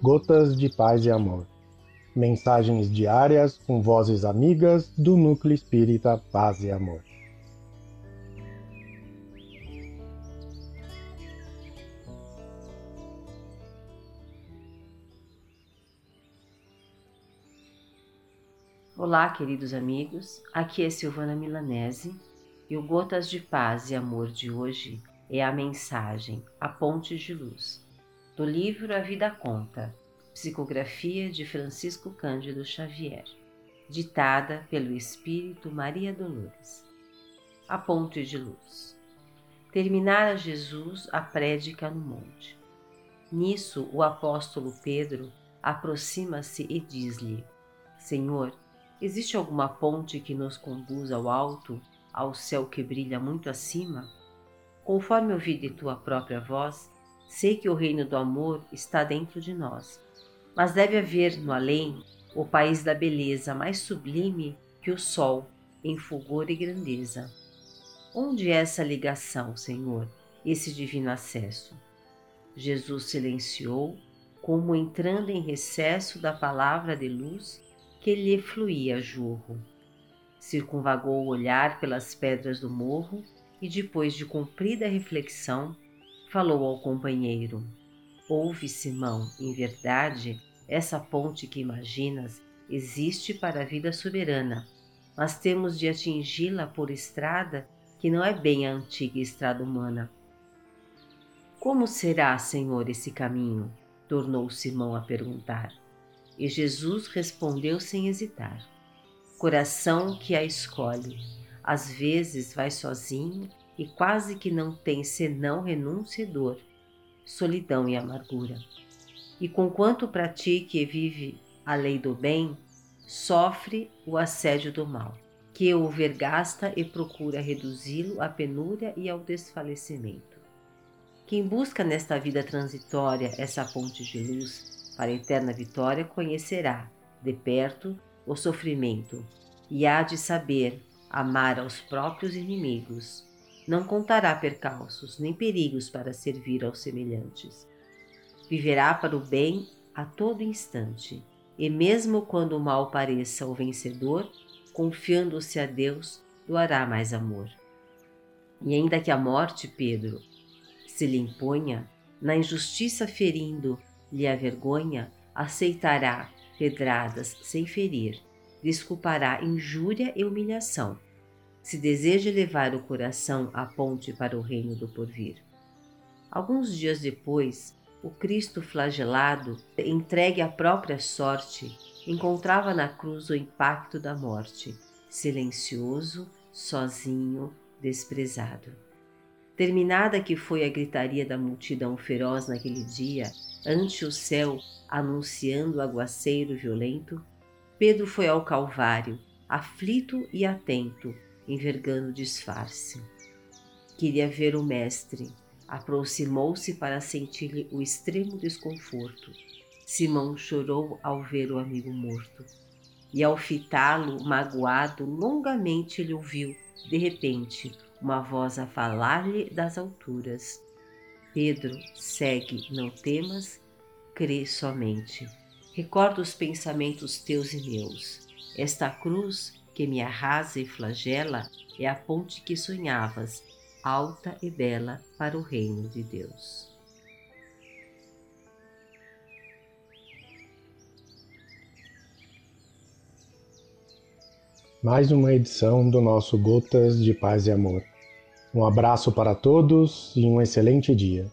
Gotas de Paz e Amor. Mensagens diárias com vozes amigas do Núcleo Espírita Paz e Amor. Olá, queridos amigos. Aqui é Silvana Milanese e o Gotas de Paz e Amor de hoje é a mensagem A Ponte de Luz, do livro A Vida Conta, psicografia de Francisco Cândido Xavier, ditada pelo Espírito Maria Dolores. A Ponte de Luz. Terminara Jesus a prédica no monte. Nisso o apóstolo Pedro aproxima-se e diz-lhe: Senhor, existe alguma ponte que nos conduz ao alto ao céu que brilha muito acima? Conforme ouvi de tua própria voz, sei que o reino do amor está dentro de nós, mas deve haver no além o país da beleza mais sublime que o sol em fulgor e grandeza. Onde é essa ligação, Senhor, esse divino acesso? Jesus silenciou, como entrando em recesso da palavra de luz que lhe fluía jorro circunvagou o olhar pelas pedras do morro e, depois de cumprida reflexão, falou ao companheiro: Ouve, Simão, em verdade, essa ponte que imaginas existe para a vida soberana, mas temos de atingi-la por estrada que não é bem a antiga estrada humana. Como será, Senhor, esse caminho? tornou Simão a perguntar. E Jesus respondeu sem hesitar coração que a escolhe. Às vezes vai sozinho e quase que não tem senão renúncia e dor, solidão e amargura. E conquanto pratique e vive a lei do bem, sofre o assédio do mal, que o vergasta e procura reduzi-lo à penúria e ao desfalecimento. Quem busca nesta vida transitória essa ponte de luz para a eterna vitória conhecerá, de perto, o sofrimento e há de saber amar aos próprios inimigos. Não contará percalços nem perigos para servir aos semelhantes. Viverá para o bem a todo instante, e mesmo quando o mal pareça o vencedor, confiando-se a Deus, doará mais amor. E ainda que a morte, Pedro, se lhe imponha, na injustiça ferindo-lhe a vergonha, aceitará pedradas sem ferir, desculpará injúria e humilhação, se deseja levar o coração à ponte para o reino do porvir. Alguns dias depois, o Cristo flagelado, entregue à própria sorte, encontrava na cruz o impacto da morte, silencioso, sozinho, desprezado. Terminada que foi a gritaria da multidão feroz naquele dia, ante o céu anunciando o aguaceiro violento, Pedro foi ao Calvário, aflito e atento, envergando disfarce. Queria ver o Mestre. Aproximou-se para sentir-lhe o extremo desconforto. Simão chorou ao ver o amigo morto. E ao fitá-lo, magoado, longamente ele ouviu, de repente, uma voz a falar-lhe das alturas. Pedro, segue, não temas, crê somente. Recorda os pensamentos teus e meus. Esta cruz que me arrasa e flagela é a ponte que sonhavas, alta e bela para o reino de Deus. mais uma edição do nosso Gotas de Paz e Amor. Um abraço para todos e um excelente dia.